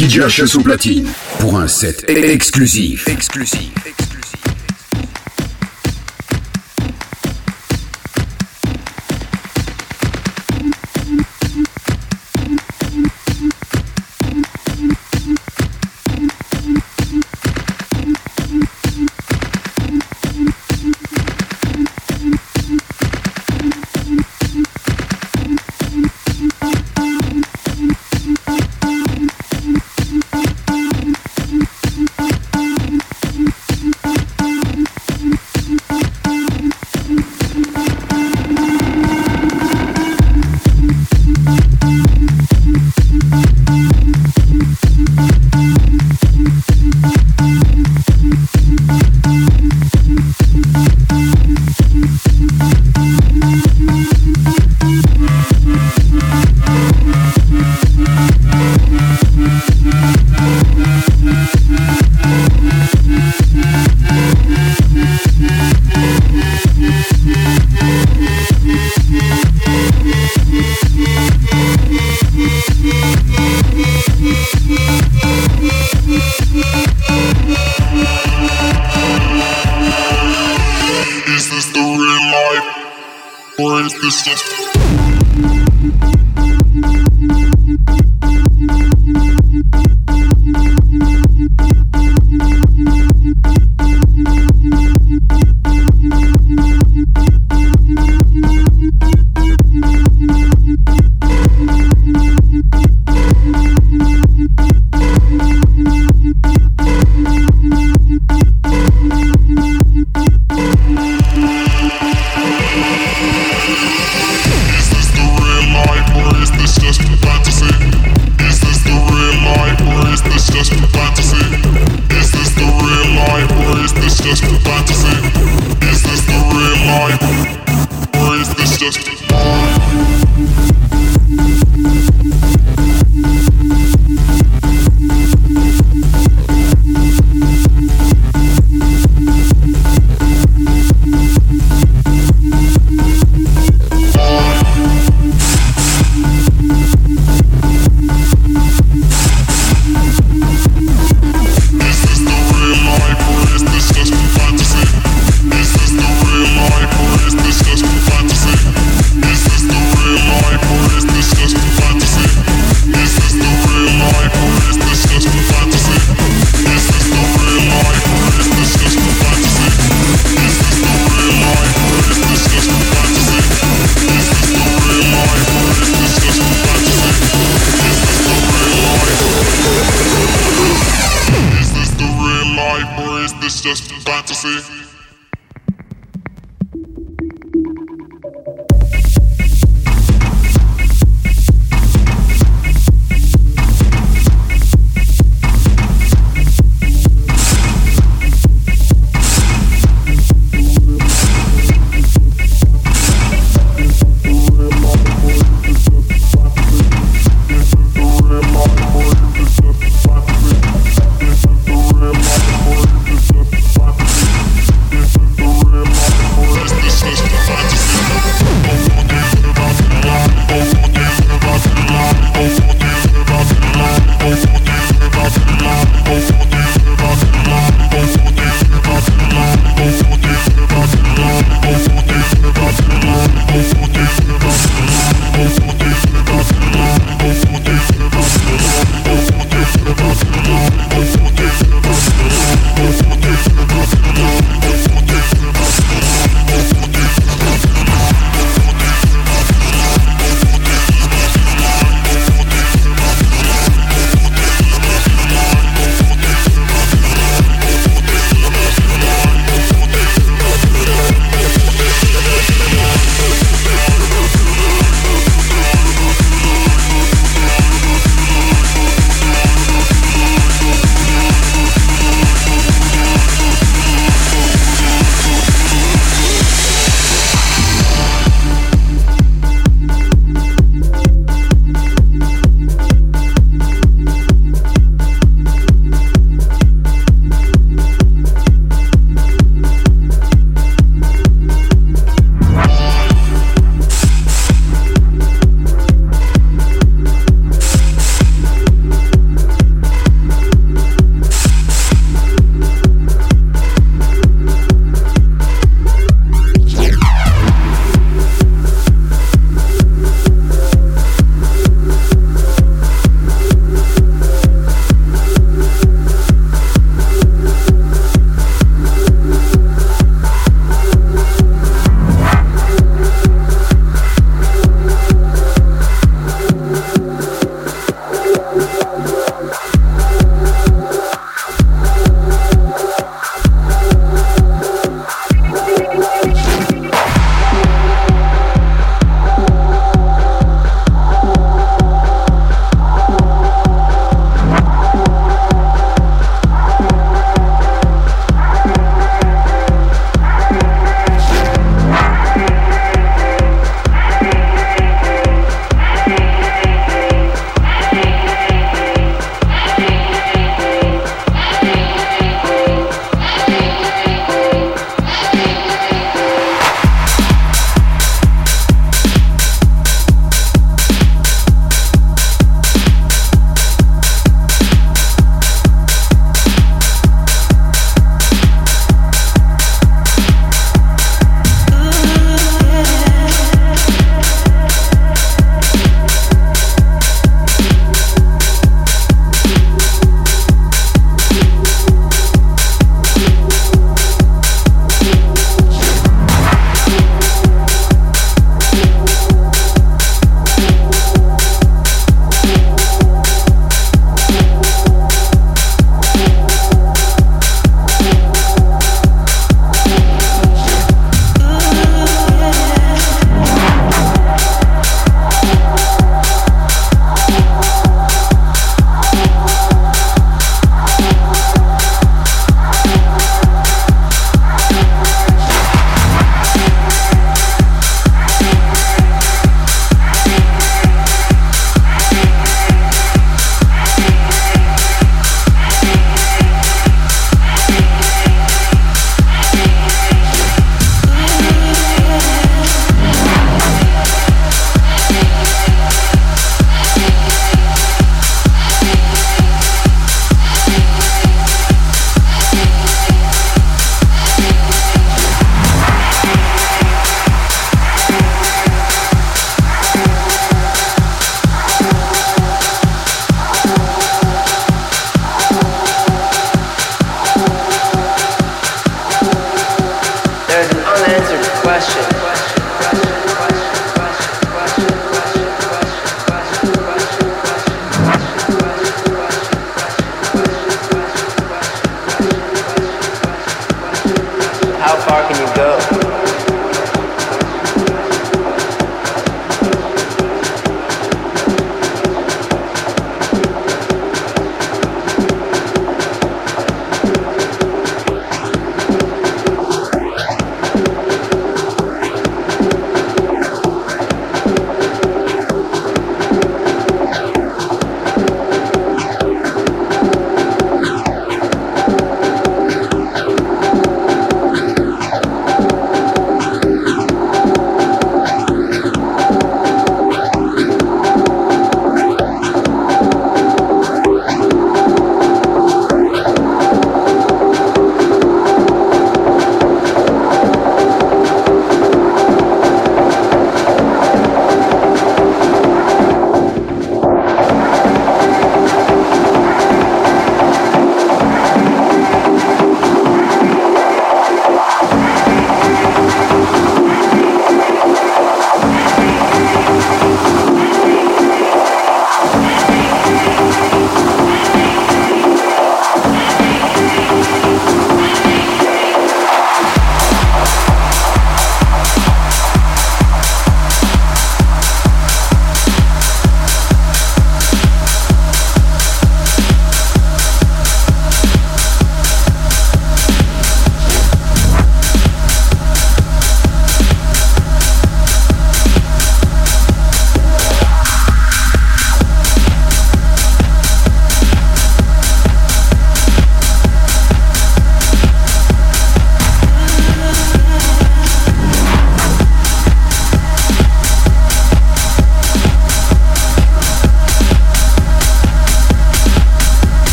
DJ HS au platine pour un set exclusif. Exclusif.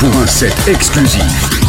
Pour un set exclusif.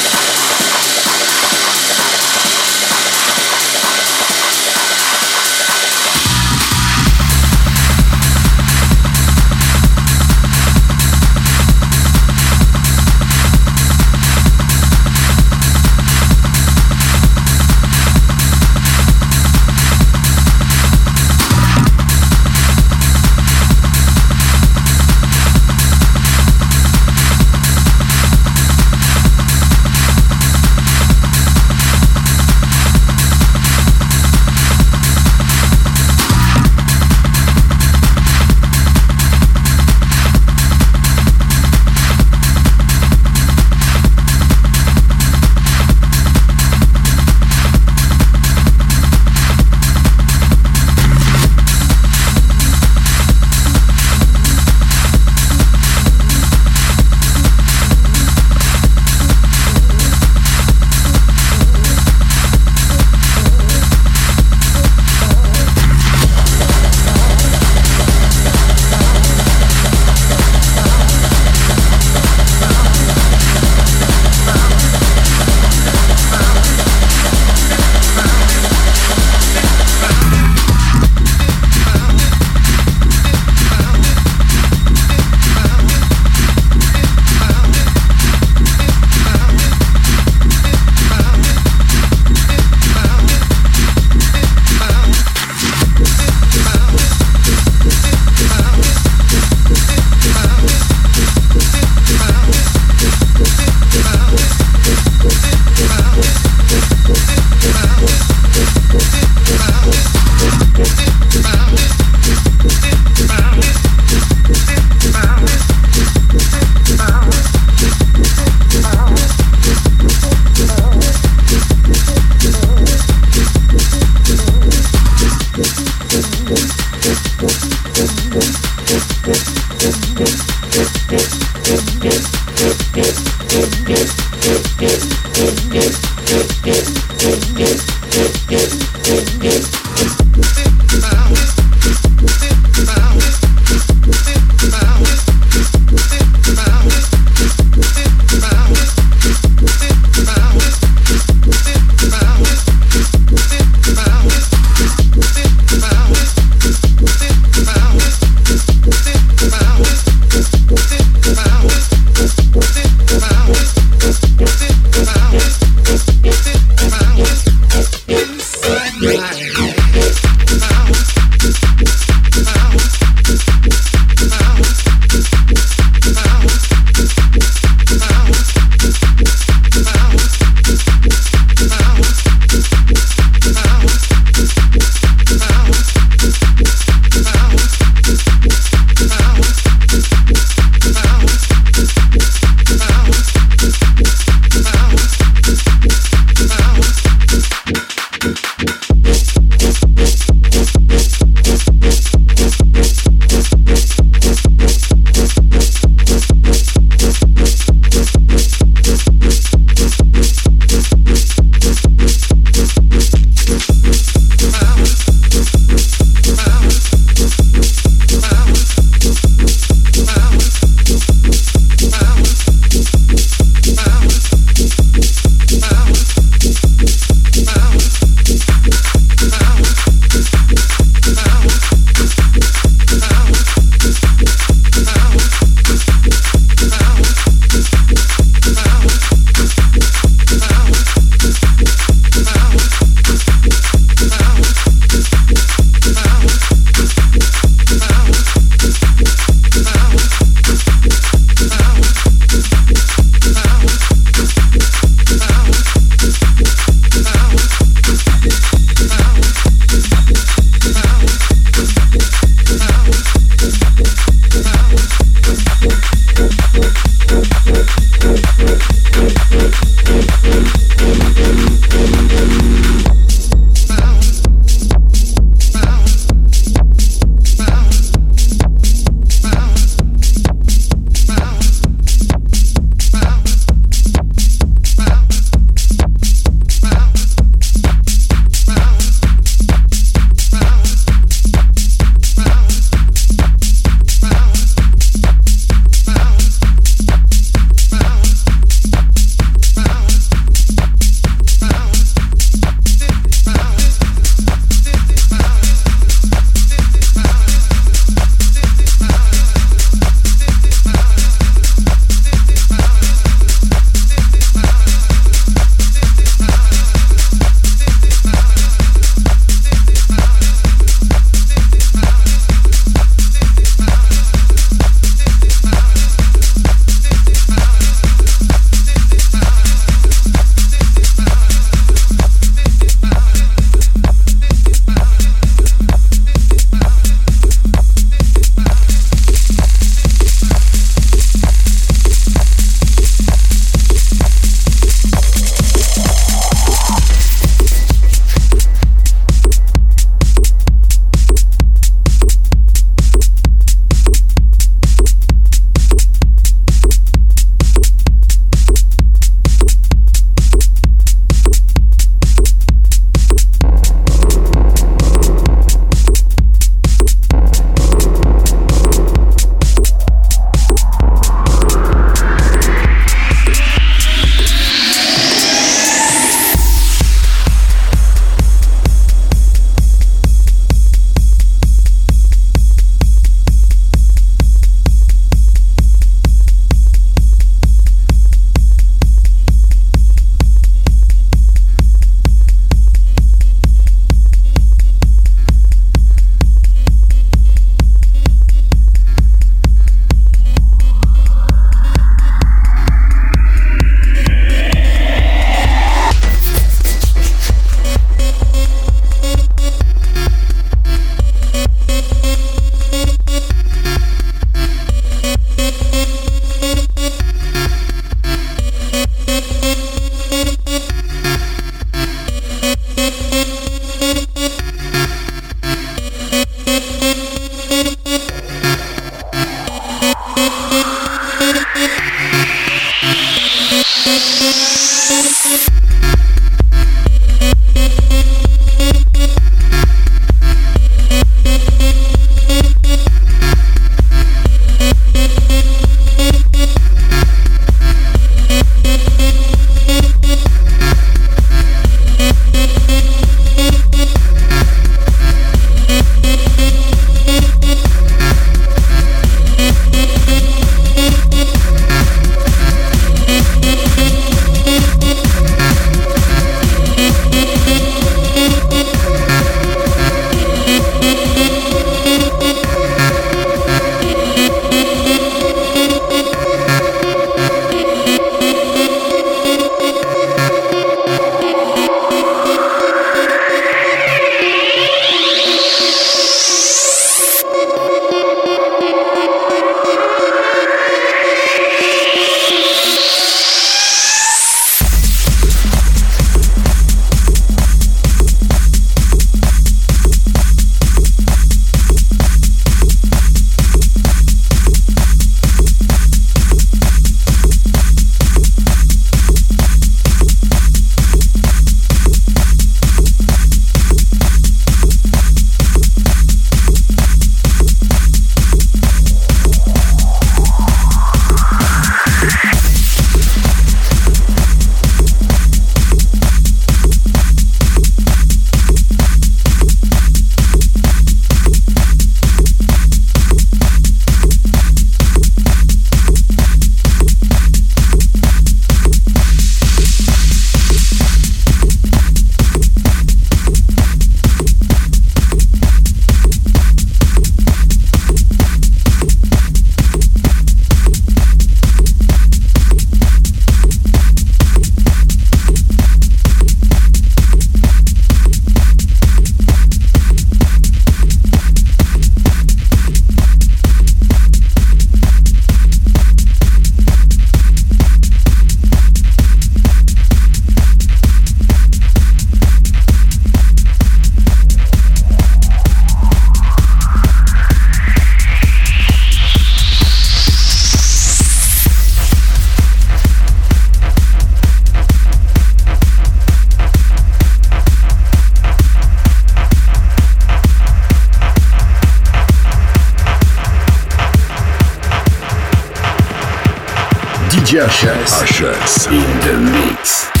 In the mix.